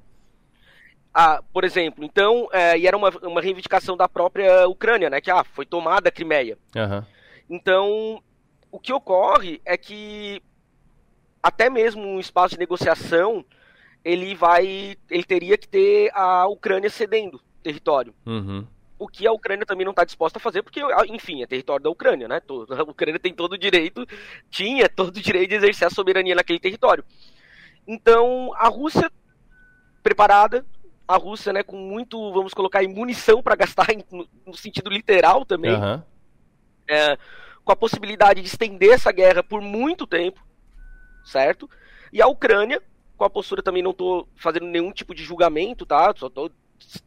Ah, por exemplo, então, é, e era uma, uma reivindicação da própria Ucrânia, né? Que ah, foi tomada a Crimeia. Uhum. Então, o que ocorre é que até mesmo um espaço de negociação ele vai. ele teria que ter a Ucrânia cedendo território. Uhum. O que a Ucrânia também não está disposta a fazer, porque, enfim, é território da Ucrânia, né? A Ucrânia tem todo o direito, tinha todo o direito de exercer a soberania naquele território. Então, a Rússia preparada, a Rússia, né, com muito, vamos colocar, munição para gastar no, no, sentido literal também, uhum. é, com a possibilidade de estender essa guerra por muito tempo, certo? E a Ucrânia com a postura também não estou fazendo nenhum tipo de julgamento, tá? Só estou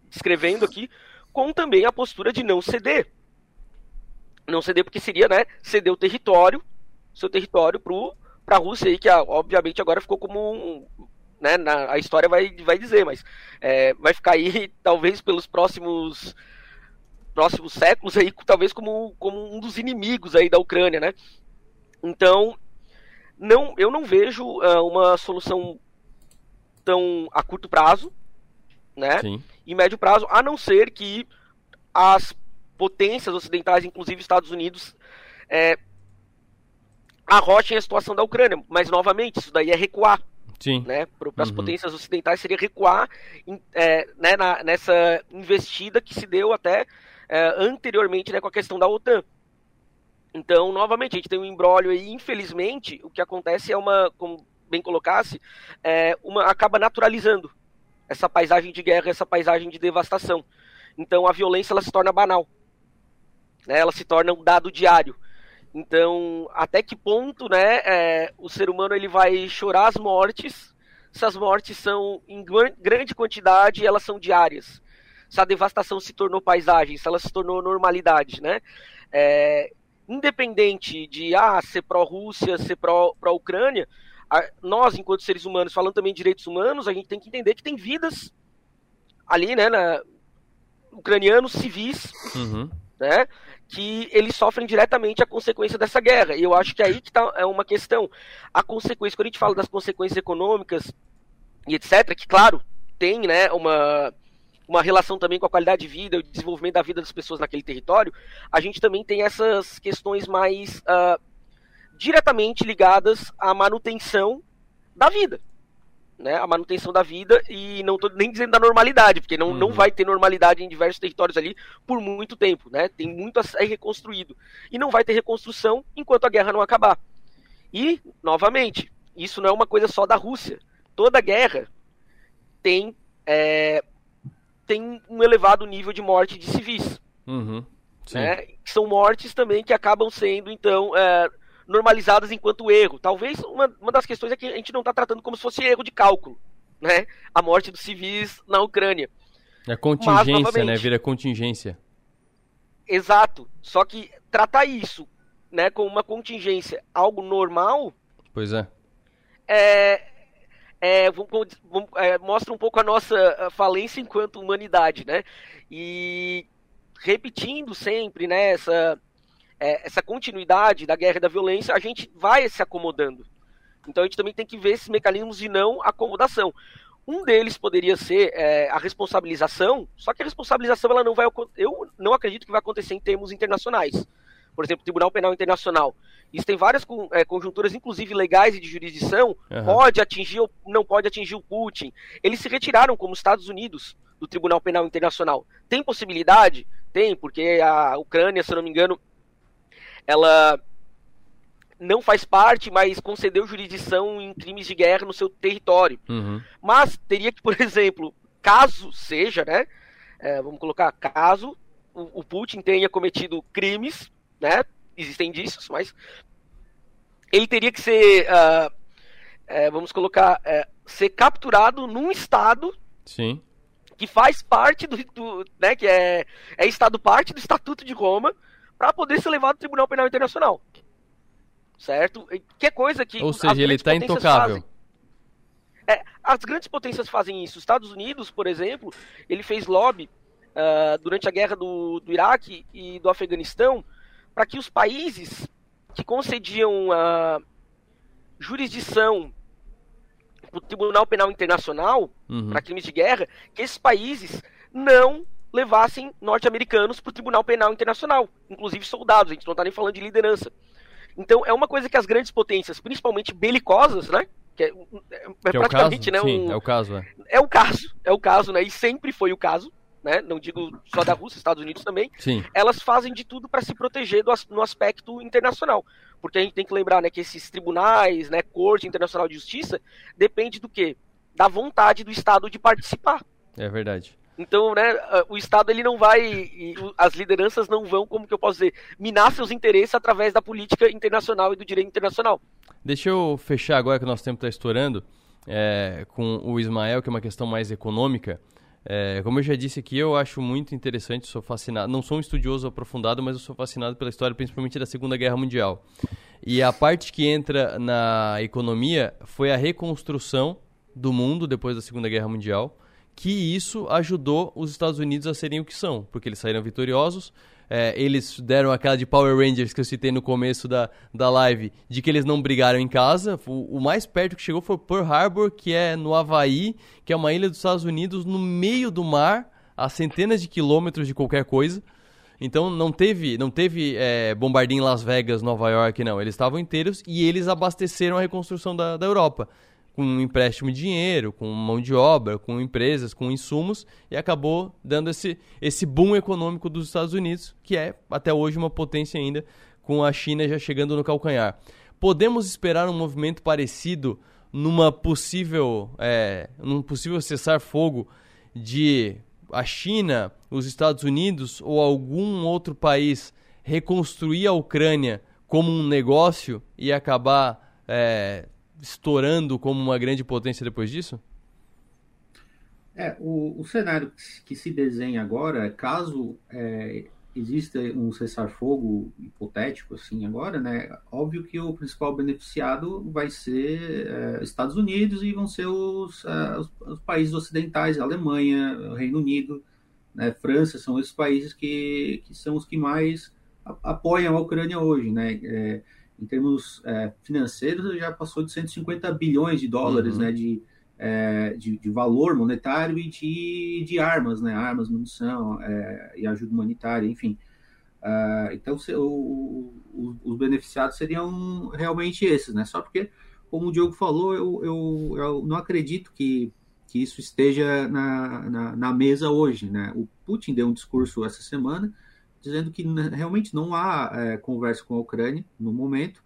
descrevendo aqui, com também a postura de não ceder. Não ceder porque seria, né, ceder o território, seu território para a Rússia aí, que obviamente agora ficou como um, né, na, a história vai, vai dizer, mas é, vai ficar aí talvez pelos próximos próximos séculos aí, talvez como, como um dos inimigos aí da Ucrânia, né? Então, não, eu não vejo uh, uma solução tão a curto prazo, né? Sim. E médio prazo, a não ser que as potências ocidentais, inclusive Estados Unidos, é, arrochem a situação da Ucrânia. Mas, novamente, isso daí é recuar. Sim. Né? Para as uhum. potências ocidentais seria recuar é, né, na, nessa investida que se deu até é, anteriormente né, com a questão da OTAN. Então, novamente, a gente tem um embrólio aí, infelizmente, o que acontece é uma, como bem colocasse, é, uma, acaba naturalizando essa paisagem de guerra, essa paisagem de devastação. Então a violência ela se torna banal, né? ela se torna um dado diário. Então, até que ponto né, é, o ser humano ele vai chorar as mortes se as mortes são em grande quantidade e elas são diárias? Se a devastação se tornou paisagem, se ela se tornou normalidade, né? É, independente de ah, ser pró-Rússia, ser pró-Ucrânia, nós, enquanto seres humanos, falando também de direitos humanos, a gente tem que entender que tem vidas ali, né, na, ucranianos civis, uhum. né, que eles sofrem diretamente a consequência dessa guerra. E eu acho que aí que tá é uma questão. A consequência, quando a gente fala das consequências econômicas e etc, que claro, tem, né, uma uma relação também com a qualidade de vida, o desenvolvimento da vida das pessoas naquele território, a gente também tem essas questões mais uh, diretamente ligadas à manutenção da vida. Né, a manutenção da vida e não estou nem dizendo da normalidade, porque não, uhum. não vai ter normalidade em diversos territórios ali por muito tempo, né? Tem muito a ser reconstruído. E não vai ter reconstrução enquanto a guerra não acabar. E, novamente, isso não é uma coisa só da Rússia. Toda guerra tem é, tem um elevado nível de morte de civis. Uhum, né? São mortes também que acabam sendo, então, é, normalizadas enquanto erro. Talvez uma, uma das questões é que a gente não está tratando como se fosse erro de cálculo, né? A morte dos civis na Ucrânia. É contingência, Mas, né? Vira contingência. Exato. Só que tratar isso, né, como uma contingência, algo normal. Pois é. É, é, vamos, vamos, é, mostra um pouco a nossa falência enquanto humanidade, né? E repetindo sempre, né, essa, é, essa continuidade da guerra e da violência, a gente vai se acomodando. Então a gente também tem que ver esses mecanismos de não acomodação. Um deles poderia ser é, a responsabilização, só que a responsabilização ela não vai, eu não acredito que vai acontecer em termos internacionais por exemplo, o Tribunal Penal Internacional. Isso tem várias é, conjunturas, inclusive legais e de jurisdição, uhum. pode atingir ou não pode atingir o Putin. Eles se retiraram como Estados Unidos do Tribunal Penal Internacional. Tem possibilidade? Tem, porque a Ucrânia, se eu não me engano, ela não faz parte, mas concedeu jurisdição em crimes de guerra no seu território. Uhum. Mas teria que, por exemplo, caso seja, né? É, vamos colocar, caso o, o Putin tenha cometido crimes né? Existem indícios, mas ele teria que ser, uh, é, vamos colocar, é, ser capturado num estado Sim. que faz parte do, do, né, que é, é estado parte do Estatuto de Roma para poder ser levado ao Tribunal Penal Internacional, certo? Que é coisa que ou seja, ele está intocável. Fazem. É, as grandes potências fazem isso. Os Estados Unidos, por exemplo, ele fez lobby uh, durante a guerra do, do Iraque e do Afeganistão para que os países que concediam a jurisdição para o Tribunal Penal Internacional uhum. para crimes de guerra, que esses países não levassem norte-americanos para o Tribunal Penal Internacional, inclusive soldados, a gente não está nem falando de liderança. Então é uma coisa que as grandes potências, principalmente belicosas, né? Que é, é, é praticamente, né? Um, é o caso, é. É o caso, é o caso, né? E sempre foi o caso né, não digo só da Rússia, Estados Unidos também, Sim. elas fazem de tudo para se proteger do, no aspecto internacional. Porque a gente tem que lembrar né, que esses tribunais, né, Corte Internacional de Justiça, depende do quê? Da vontade do Estado de participar. É verdade. Então, né, o Estado ele não vai, as lideranças não vão, como que eu posso dizer, minar seus interesses através da política internacional e do direito internacional. Deixa eu fechar agora que o nosso tempo está estourando é, com o Ismael, que é uma questão mais econômica. É, como eu já disse aqui, eu acho muito interessante, sou fascinado. Não sou um estudioso aprofundado, mas eu sou fascinado pela história, principalmente da Segunda Guerra Mundial. E a parte que entra na economia foi a reconstrução do mundo depois da Segunda Guerra Mundial, que isso ajudou os Estados Unidos a serem o que são, porque eles saíram vitoriosos, é, eles deram aquela de Power Rangers que eu citei no começo da, da live, de que eles não brigaram em casa. O, o mais perto que chegou foi Pearl Harbor, que é no Havaí, que é uma ilha dos Estados Unidos, no meio do mar, a centenas de quilômetros de qualquer coisa. Então não teve, não teve é, bombardeio em Las Vegas, Nova York, não. Eles estavam inteiros e eles abasteceram a reconstrução da, da Europa com um empréstimo de dinheiro, com mão de obra, com empresas, com insumos, e acabou dando esse, esse boom econômico dos Estados Unidos, que é até hoje uma potência ainda, com a China já chegando no calcanhar. Podemos esperar um movimento parecido numa possível, é, num possível cessar-fogo de a China, os Estados Unidos ou algum outro país reconstruir a Ucrânia como um negócio e acabar é, estourando como uma grande potência depois disso? É, o, o cenário que se desenha agora, caso é, exista um cessar-fogo hipotético assim agora, né? Óbvio que o principal beneficiado vai ser é, Estados Unidos e vão ser os, é, os, os, países ocidentais, Alemanha, Reino Unido, né? França, são esses países que, que são os que mais apoiam a Ucrânia hoje, né? É, em termos é, financeiros, já passou de 150 bilhões de dólares uhum. né, de, é, de, de, valor monetário e de, de armas, né? Armas, munição é, e ajuda humanitária, enfim. Uh, então, se, o, o, os beneficiados seriam realmente esses, né? Só porque, como o Diogo falou, eu, eu, eu não acredito que, que isso esteja na, na, na, mesa hoje, né? O Putin deu um discurso essa semana dizendo que realmente não há é, conversa com a Ucrânia no momento,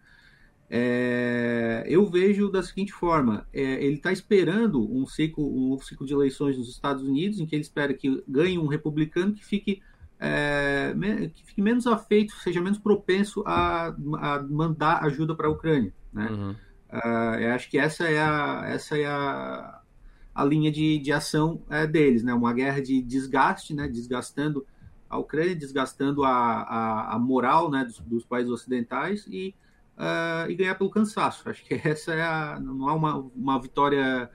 é, eu vejo da seguinte forma: é, ele está esperando um ciclo, um ciclo de eleições nos Estados Unidos, em que ele espera que ganhe um republicano que fique, é, que fique menos afeito, seja menos propenso a, a mandar ajuda para a Ucrânia. Né? Uhum. Uh, eu acho que essa é a, essa é a, a linha de, de ação é, deles, né? uma guerra de desgaste, né? desgastando a Ucrânia, desgastando a, a, a moral né? dos, dos países ocidentais e uh, e ganhar pelo cansaço. Acho que essa é a, não há uma, uma vitória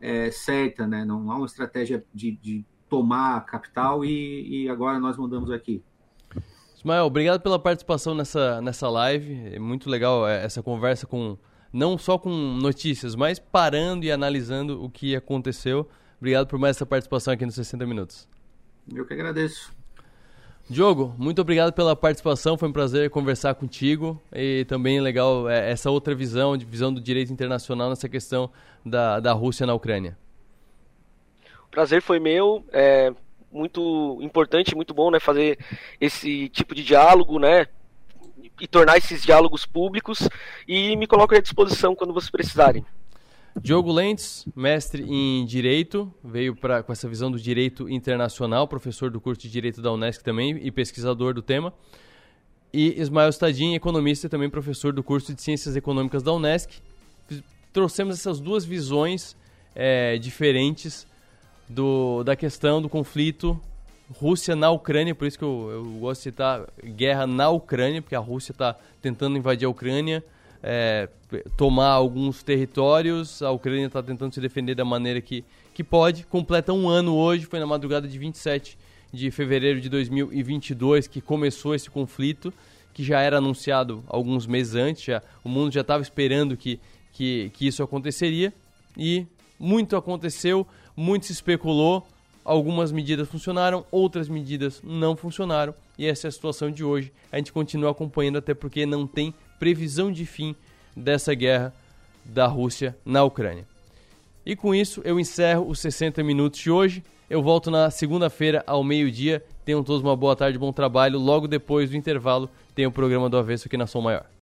é, certa, né? Não há uma estratégia de, de tomar a capital e, e agora nós mandamos aqui. Ismael, obrigado pela participação nessa, nessa live. É muito legal é, essa conversa com não só com notícias, mas parando e analisando o que aconteceu. Obrigado por mais essa participação aqui nos 60 Minutos. Eu que agradeço. Diogo, muito obrigado pela participação, foi um prazer conversar contigo e também legal é, essa outra visão, visão do direito internacional nessa questão da, da Rússia na Ucrânia. O prazer foi meu, é muito importante, muito bom, né, fazer esse tipo de diálogo, né, e tornar esses diálogos públicos e me coloco à disposição quando vocês precisarem. Diogo Lentes, mestre em Direito, veio pra, com essa visão do direito internacional, professor do curso de Direito da Unesco também e pesquisador do tema. E Ismael Stadin, economista e também professor do curso de Ciências Econômicas da Unesco. Trouxemos essas duas visões é, diferentes do, da questão do conflito Rússia na Ucrânia, por isso que eu, eu gosto de citar guerra na Ucrânia, porque a Rússia está tentando invadir a Ucrânia, é, tomar alguns territórios. A Ucrânia está tentando se defender da maneira que, que pode. Completa um ano hoje, foi na madrugada de 27 de fevereiro de 2022 que começou esse conflito, que já era anunciado alguns meses antes. Já, o mundo já estava esperando que, que, que isso aconteceria e muito aconteceu, muito se especulou. Algumas medidas funcionaram, outras medidas não funcionaram, e essa é a situação de hoje. A gente continua acompanhando, até porque não tem previsão de fim dessa guerra da Rússia na Ucrânia. E com isso eu encerro os 60 minutos de hoje. Eu volto na segunda-feira ao meio-dia. Tenham todos uma boa tarde, bom trabalho. Logo depois do intervalo tem o programa do Avesso aqui na Som Maior.